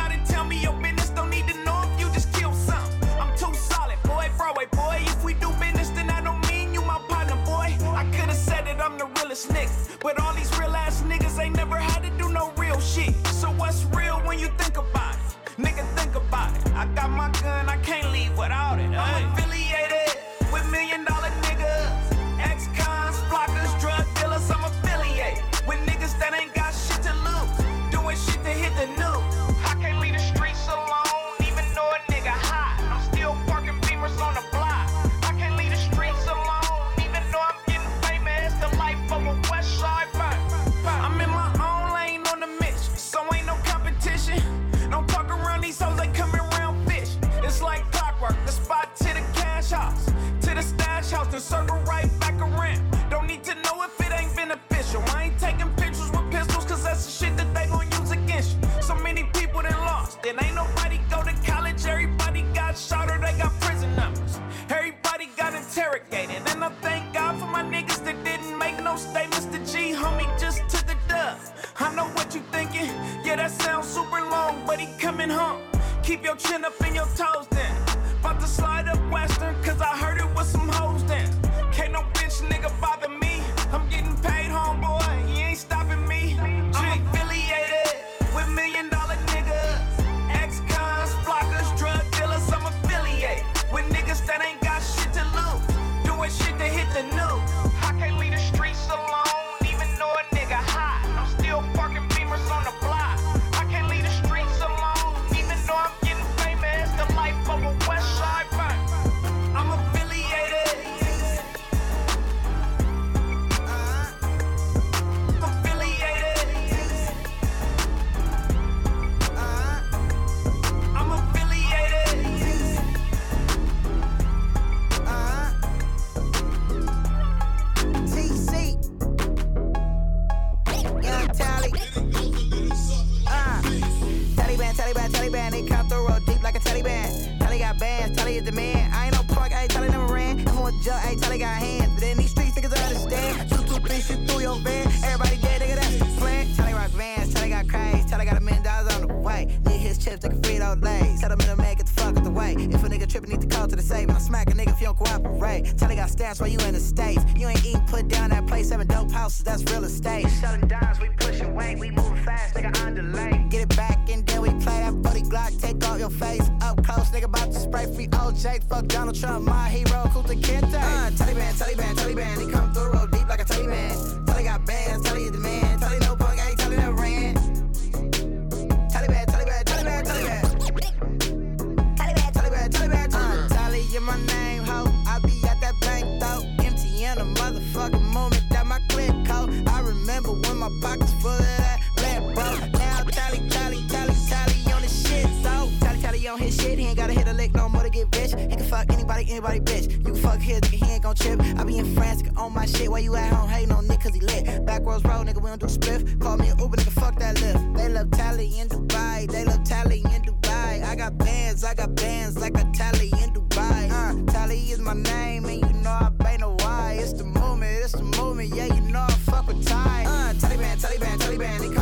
real. We selling dimes, we pushing weight, we moving fast, nigga, on delay. Get it back and then we play that 40 Glock, take off your face. Up close, nigga, about to spray free OJ. Fuck Donald Trump, my hero, Kunta Kinte. Uh, Taliban, Taliban, Taliban, they come fuck anybody, bitch. You fuck his, nigga, he ain't gon' trip. I be in France, nigga, on my shit. Why you at home? Hating on Nick, cause he lit. Backwards road, nigga, we don't do spliff. Call me an Uber, nigga, fuck that Lyft. They love tally in Dubai, they love tally in Dubai. I got bands, I got bands like a tally in Dubai. Uh, tally is my name, and you know I pay no why. It's the movement, it's the movement, yeah, you know I fuck with Ty. Uh, Taliban, Taliban, Taliban,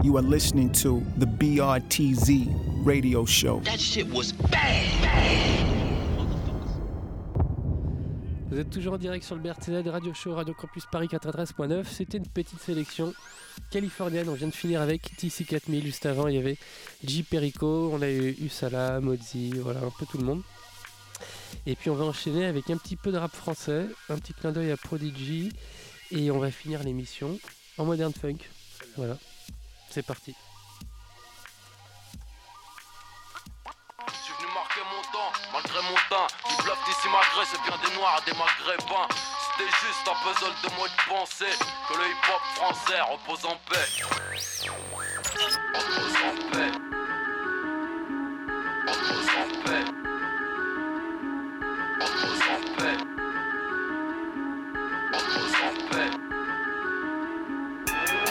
You are listening to the BRTZ radio show. That shit was bad. Vous êtes toujours en direct sur le BRTZ Radio Show Radio Campus Paris 93.9. C'était une petite sélection californienne. On vient de finir avec TC4000. Juste avant, il y avait J. Perico, on a eu Usala, Mozzi, voilà, un peu tout le monde. Et puis on va enchaîner avec un petit peu de rap français, un petit clin d'œil à Prodigy. Et on va finir l'émission en modern funk. Voilà, c'est parti. Malgré mon teint. Du bluff d'ici malgré, c'est bien des noirs, des maghrébins. C'était juste un puzzle de mots de pensée. Que le hip-hop français repose en paix. Repose en paix. Repose en paix. Repose en paix. Repose en paix.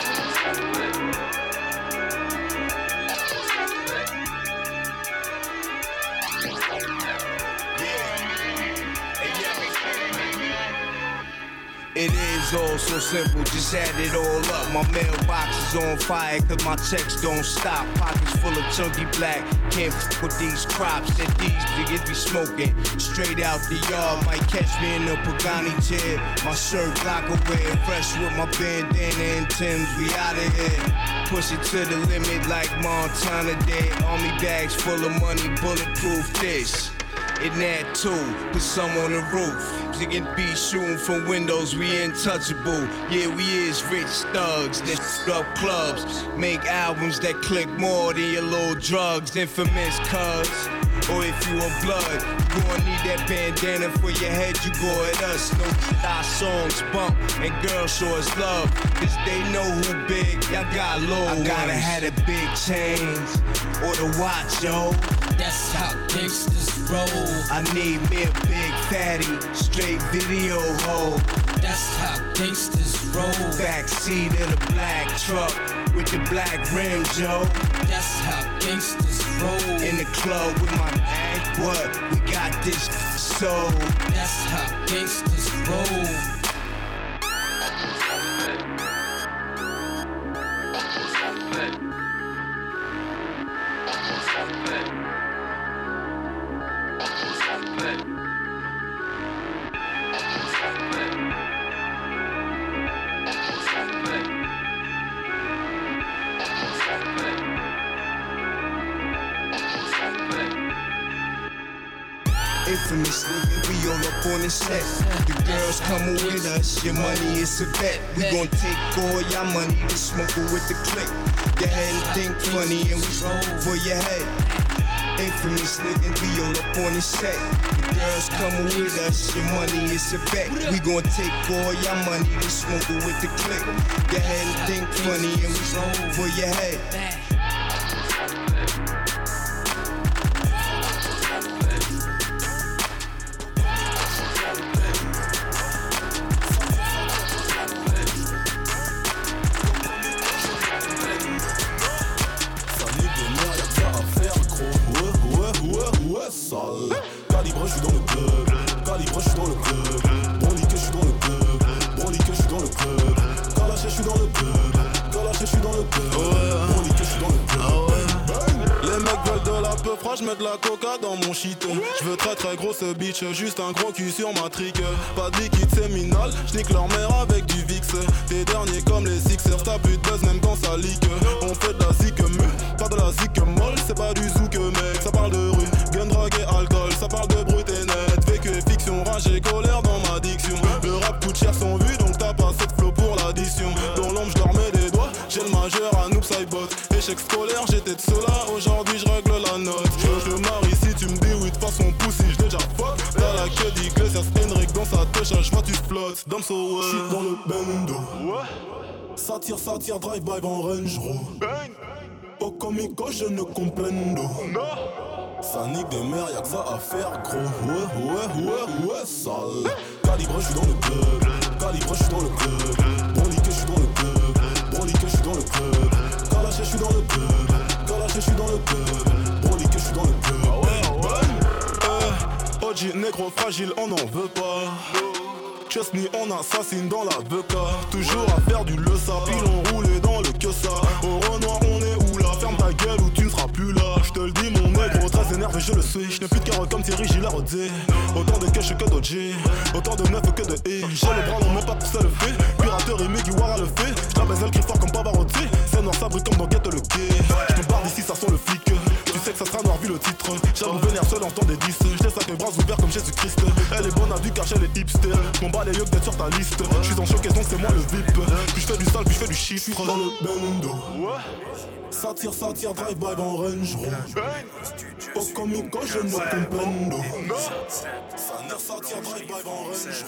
Repose en paix. It is all so simple, just add it all up. My mailbox is on fire, cause my checks don't stop. Pockets full of chunky black, can't f with these crops that these niggas be smoking. Straight out the yard, might catch me in a Pagani chair. My shirt block away, fresh with my bandana and Tim's, we out of here. Push it to the limit like Montana did. Army bags full of money, bulletproof this. In that too, put some on the roof. Nigga be shooting from windows, we untouchable. Yeah, we is rich thugs that up clubs. Make albums that click more than your little drugs. Infamous cuz. Or if you on blood, you gon' need that bandana for your head. You go at us. No our songs bump and girls show us love. Cause they know who big, y'all got low. I gotta have the big chains or the watch, yo. That's how gangsters roll. I need me a big fatty, straight video hoe. That's how gangsters roll. Backseat of the black truck with the black rims, yo. That's how gangsters roll. In the club with my bag, what? We got this soul. That's how gangsters roll. Coming with us, your money is a bet. We gon' take all your money to smoke it with the click. Ahead and think funny and we roll for your head. Infamous nigga, we all up on the set. The girls coming with us, your money is a bet. We gon' take all your money to smoke it with the click. Ahead and think funny and we roll for your head. Suis dans le club. Je suis dans le club. Branlique, je suis dans le club. Les mecs veulent de la peu fraîche, je mets de la coca dans mon shit. Je veux très très grosse bitch, juste un gros cul sur ma trique. Pas de liquide séminal, j'nique leur mère avec du VIX. T'es dernier comme les Sixers, t'as plus de buzz même quand ça leak. On fait de la zik mu, pas de la zik molle, c'est pas du zouk mec. Ça parle de rue, gun, drogue et alcool, ça parle de brut et net. Vécu et fiction, rage et colère dans ma diction. Le rap coûte cher sans vue, donc t'as pas cette l'addition. Dans l'ombre, je leur mets des doigts, j'ai le majeur à noob bot Échec scolaire, j'étais de cela, aujourd'hui je règle la note. Je me marie si tu me dis oui, de façon poussi, je déjà fuck. T'as la queue d'Iglesias Henrik dans sa touche, je vois tu flottes. Dame so ouais. J'suis dans le bendo. Ça ça tire, drive by en range Bang Au comico, je ne comprendo. Ça nique des mères, y'a que ça à faire, gros. Ouais, ouais, ouais, ouais, sale. Calibre, je suis dans le club. Calibre, je suis dans le club. Branlique, je suis dans le club. Branlique, je suis dans le club. Kalash, je suis dans le club. Kalash, je suis dans le club. Branlique, je suis dans le club. Eh, OG, négro fragile, on n'en veut pas. On assassine dans la beca. Toujours à faire du le ça, pilon roulé dans le que ça. Au Renoir, on est où là? Ferme ta gueule ou tu ne seras plus là. Je te le dis, mon négro, très énervé, je le suis. Je n'ai plus de carotte comme Thierry Gilardé. Autant de cash que d'OG. Autant de neuf que de E. J'ai le bras, non, même pas pour ça le fait. Pirateur, qui à le fait. Je la baise, fort comme Pavarotti. C'est noir, ça brille comme dans le quai. Je me barre d'ici, ça sent le flic. Sais que ça sera noir vu le titre. J'avoue venir seul en temps des 10. Je laisse avec mes bras ouverts comme Jésus-Christ. Elle est bonne à vue car elle est hipster. Mon bas les yeux d'être sur ta liste. Je suis en choc et donc c'est moi le VIP. Puis je fais du sale, puis je fais du chiffre. dans le bendo. Ça tire, ça tire, drive by en range. Au comico, je ne comprendo. Ça tire, ça tire, drive by en range.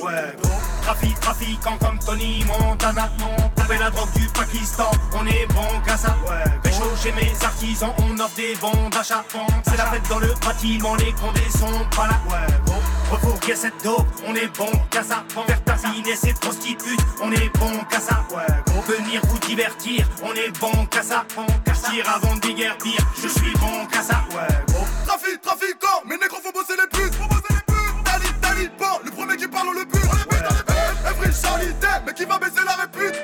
Ouais, bon, trafic, trafiquant comme Tony Montana. Trouver la drogue du Pakistan, on est bon qu'à ça. Pécho chez mes artisans, on offre des bons d'achat. C'est la fête dans le bâtiment, les condés sont pas là. Ouais, bon, refourguer cette dope, on est bon qu'à ça. Faire tassiner ces prostitutes, on est bon qu'à ça. Ouais, bon, venir vous divertir, on est bon qu'à ça. Partir avant de déguerpir, je suis bon qu'à ça. Ouais, bon. Trafic, trafiquant, mes négros on le bute. On le on. Every Charlie Day, mais qui va baisser la répute.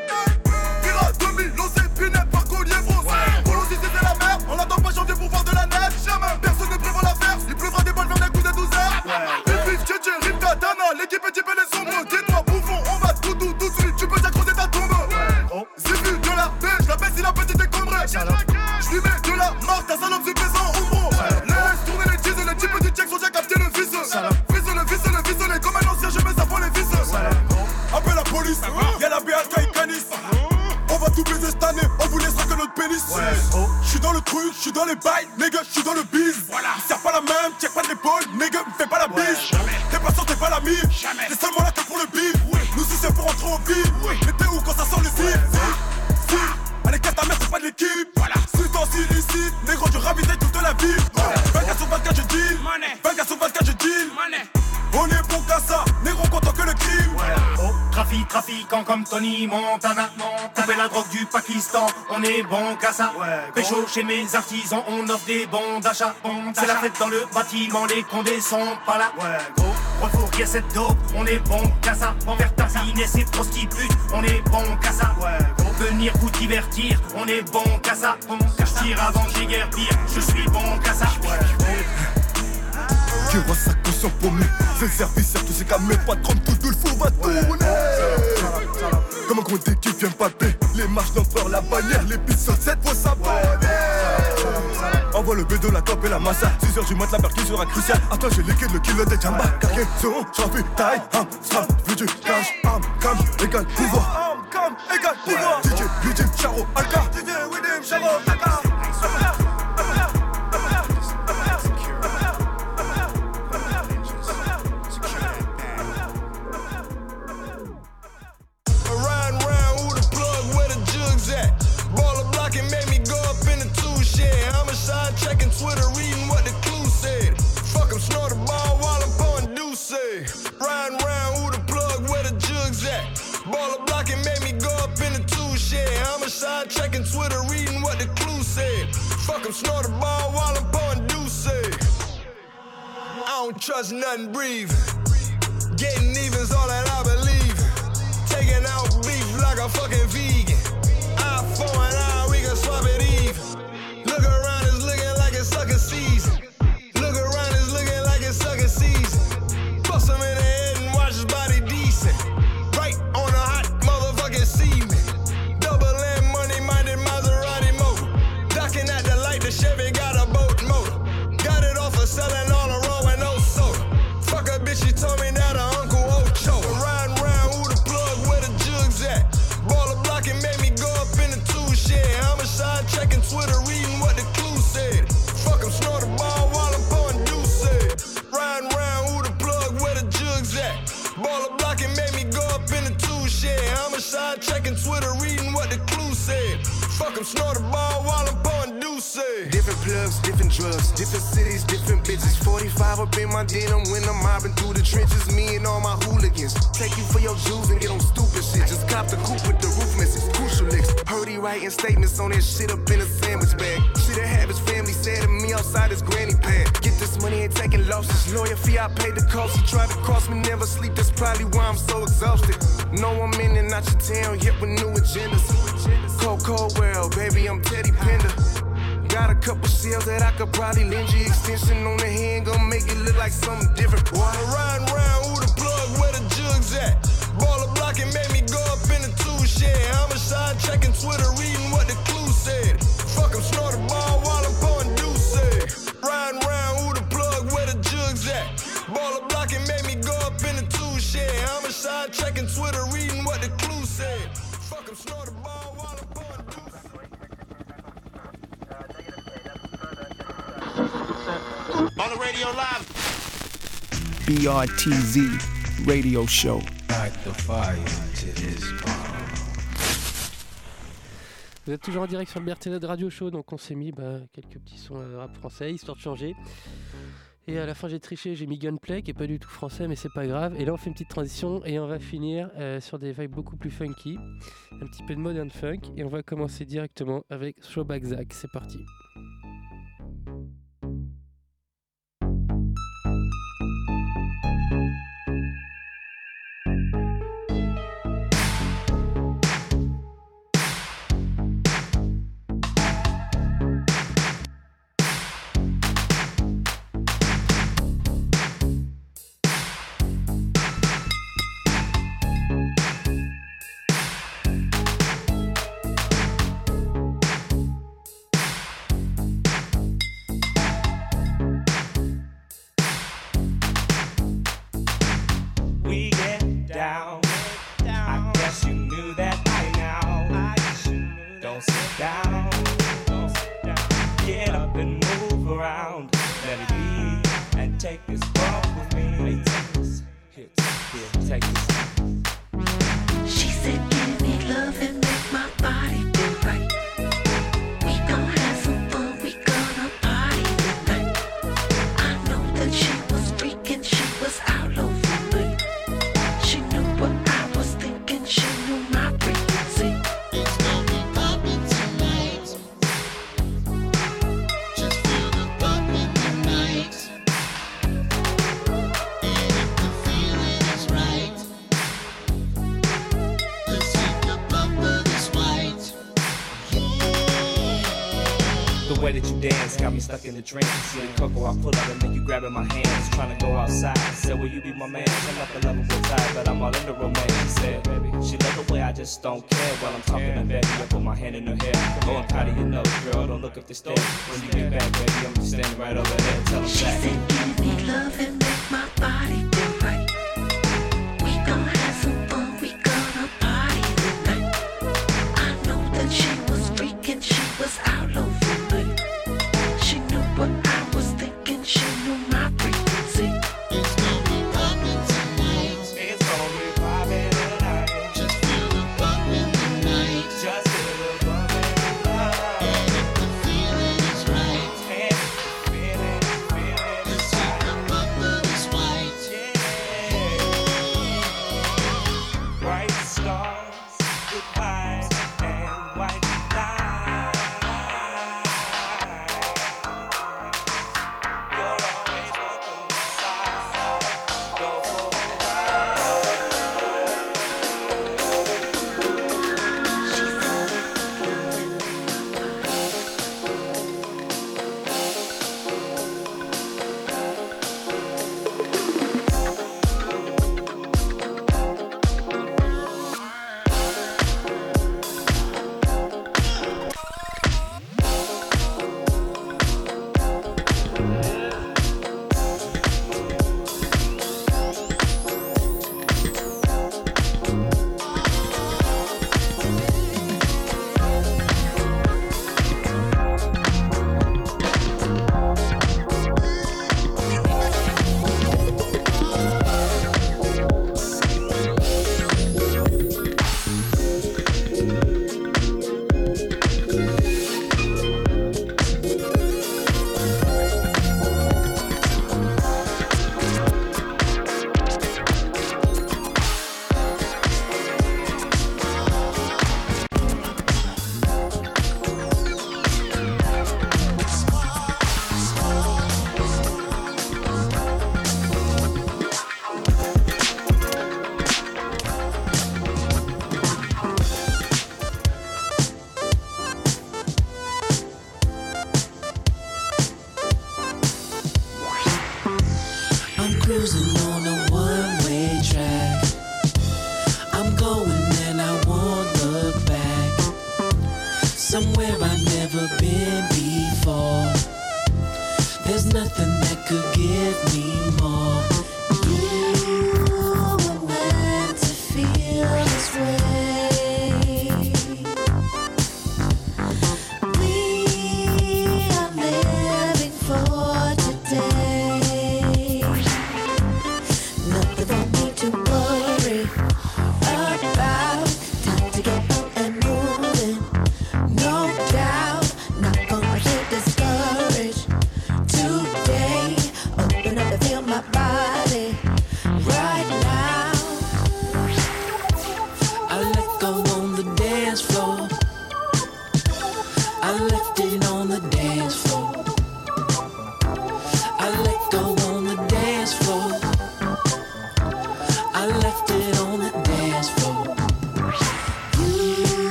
Pirate 2000, l'osé punette par collier français. Polo si c'était la merde, on attend pas janvier pour voir de la neige. Jamais, personne ne prévoit l'affaire. Il pleuvra des balles vers les coups de 12 heures. Bif, bif, tchétché, rime katana, l'équipe est typée les sombres. Dis-toi, bouffon, on va tout, tout, tout de suite. Tu peux t'accrocher ta tombe. Zibu de la paix, je la baisse, il a petit décombré. Je lui mets de la marque, ta salope se baisant Y'a la BHK et Canis. On va tout baiser cette année, on vous laissera que notre pénis. J'suis dans le truc, j'suis dans les bails, nigga, j'suis dans le biz. Voilà. Serre pas la même, check pas de l'épaule, nigga, me fais pas la biche. T'es pas sûr, t'es pas l'ami. T'es seulement là que pour le bif. Nous si c'est pour rentrer au bif. Mais t'es où quand ça sort le Tony Montana. Taper la drogue du Pakistan, on est bon qu'à ça. Pécho chez mes artisans, on offre des bons d'achat. C'est la fête dans le bâtiment, les condés sont pas là. gros, refourguer cette dope, on est bon qu'à ça. Faire tapiner ces prostituées, on est bon qu'à ça. Venir vous divertir, on est bon qu'à ça. Car je tire avant que j'ai guère pire, je suis bon qu'à ça. Qui voit sa conscience paumée C'est le service, certes c'est camé Pas de 30 tout le fou va tourner Comme un gros d'équipe vient pater Les marches d'empereur, la bannière Les pizzas, cette fois s'abonner Envoie le bédo, la top et la massa. 6h du mat, la perquise sera cruciale. Attends j'ai liquide le kilo des jamba Cargué, seront, j'envie, taille, ham, sram Vu du cash, arme, cam, égal pouvoir. Arme, cam, égal pouvoir. DJ, Widim, Charo, Alka. DJ, Widim, Charo, Alka Twitter, reading what the clue said. Fuck 'em, snort a ball while I'm pouring Douce. Riding round who the plug, where the jugs at? Baller blocking made me go up in the two shed. Homicide checking Twitter, reading what the clue said. Fuck 'em, snort a ball while I'm pouring Douce. I don't trust nothing, breathe. Getting even's all that I believe. Taking out beef like a fucking vegan. Eye for an eye, Bust him in Checking Twitter, reading what the clue said. Fuck 'em, snort a ball while I'm Different plugs, different drugs, different cities, different bitches. 45 up in my denim when I'm mobbing through the trenches. Me and all my hooligans. Take you for your jewels and get on stupid shit. Just cop the coupe with the roof missing. Crucial licks. He writing statements on that shit up in a sandwich bag. Shit that have his family said to me outside his granny pad. Get this money, ain't taking losses. Lawyer fee, I paid the cost. He tried to cross me, never sleep. That's probably why I'm so exhausted. No, I'm in and out your town, yet with new agendas. Cold, cold world, baby, I'm Teddy Pender. Got a couple shells that I could probably lend you. Extension on the hand, gonna make it look like something different. Riding round who the plug, where the jugs at? Baller blocking made me go up in the two shed. Homicide checking Twitter, reading what the clue said. Fuck 'em, snort a ball while I'm pouring Douce. Riding round who the plug, where the jugs at? Baller blocking made me go up in the two shed. Homicide checking Twitter, reading what the clue said. Fuck 'em, snort a ball On the radio live. BRTZ Radio Show. The fire to this Vous êtes toujours en direct sur le BRTZ Radio Show, donc on s'est mis bah, quelques petits sons euh, rap français, histoire de changer. Et à la fin j'ai triché, j'ai mis Gunplay, qui est pas du tout français, mais c'est pas grave. Et là on fait une petite transition et on va finir euh, sur des vibes beaucoup plus funky, un petit peu de modern funk, et on va commencer directement avec Throwback Zack. C'est parti. Way that you dance got me stuck in the trance. See the cocoa, I pull up and then you grabbing my hands, trying to go outside. Said, Will you be my man? I'm not the lovable type, but I'm all into romance. She said, Baby, she love the way I just don't care. While I'm talking to baby, I put my hand in her hair. Go and powder your nose, girl. Don't look up the stairs. When you get back, baby, I'm just standing right over there. Tell them back. Give me love and make my body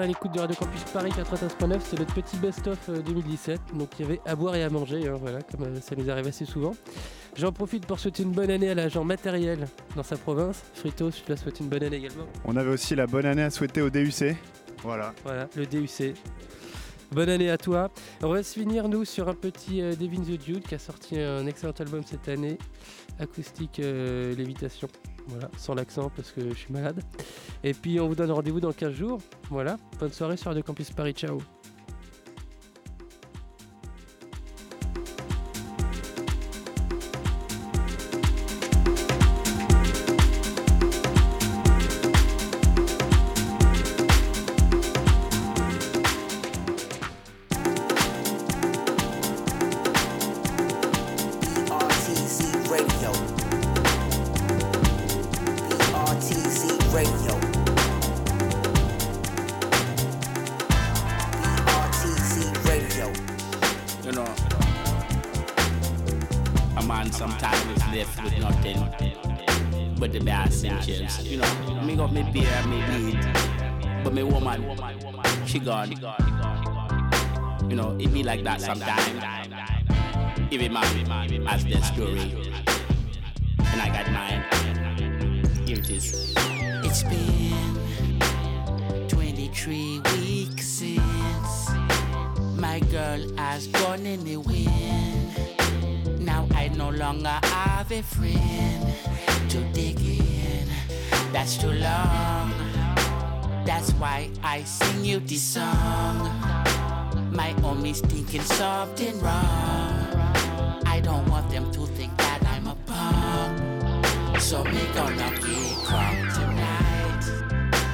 bien à l'écoute de Radio Campus Paris 93.9, c'est notre petit best-of euh, 2017, donc il y avait à boire et à manger, hein, voilà, comme euh, ça nous arrive assez souvent. J'en profite pour souhaiter une bonne année à l'agent matériel dans sa province. Fritos, je te la souhaite une bonne année également. On avait aussi la bonne année à souhaiter au DUC. Voilà. Voilà, le DUC. Bonne année à toi. On va se finir, nous, sur un petit euh, Devin the Dude qui a sorti un excellent album cette année, Acoustique euh, Lévitation. Voilà, sans l'accent parce que je suis malade. Et puis on vous donne rendez-vous dans 15 jours. Voilà, bonne soirée sur Radio Campus Paris. Ciao. You know, it be like that sometimes. Every man has their story, and I got mine. Here it is. It's been 23 weeks since my girl has gone in the wind. Now I no longer have a friend to dig in. That's too long. That's why I sing you this song. My homies thinking something wrong. I don't want them to think that I'm a punk. So me gonna get crunk tonight.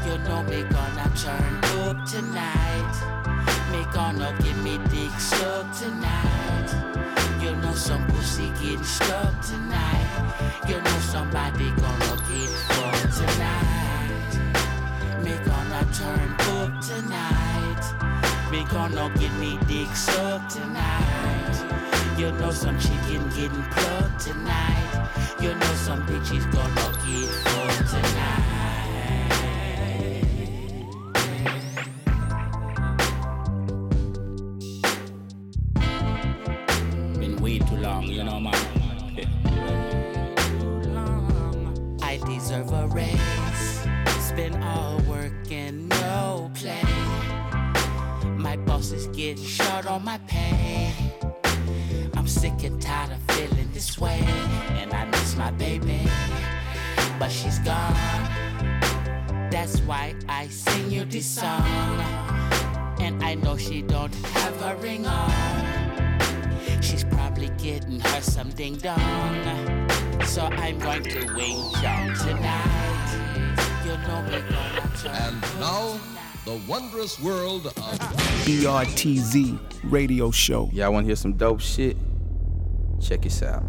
You know me gonna turn up tonight. Me gonna give me dick suck tonight. You know some pussy pussy getting stuck tonight. You know somebody gonna get fucked tonight. Gonna turn up tonight. Me gonna get me dick sucked tonight. You know some chicken getting plucked tonight. You know some bitches gonna get fucked tonight. Some. So I'm going to wing Chong tonight. You know me gonna And now, the wondrous world of BRTZ Radio Show. Y'all want to hear some dope shit? Check this out.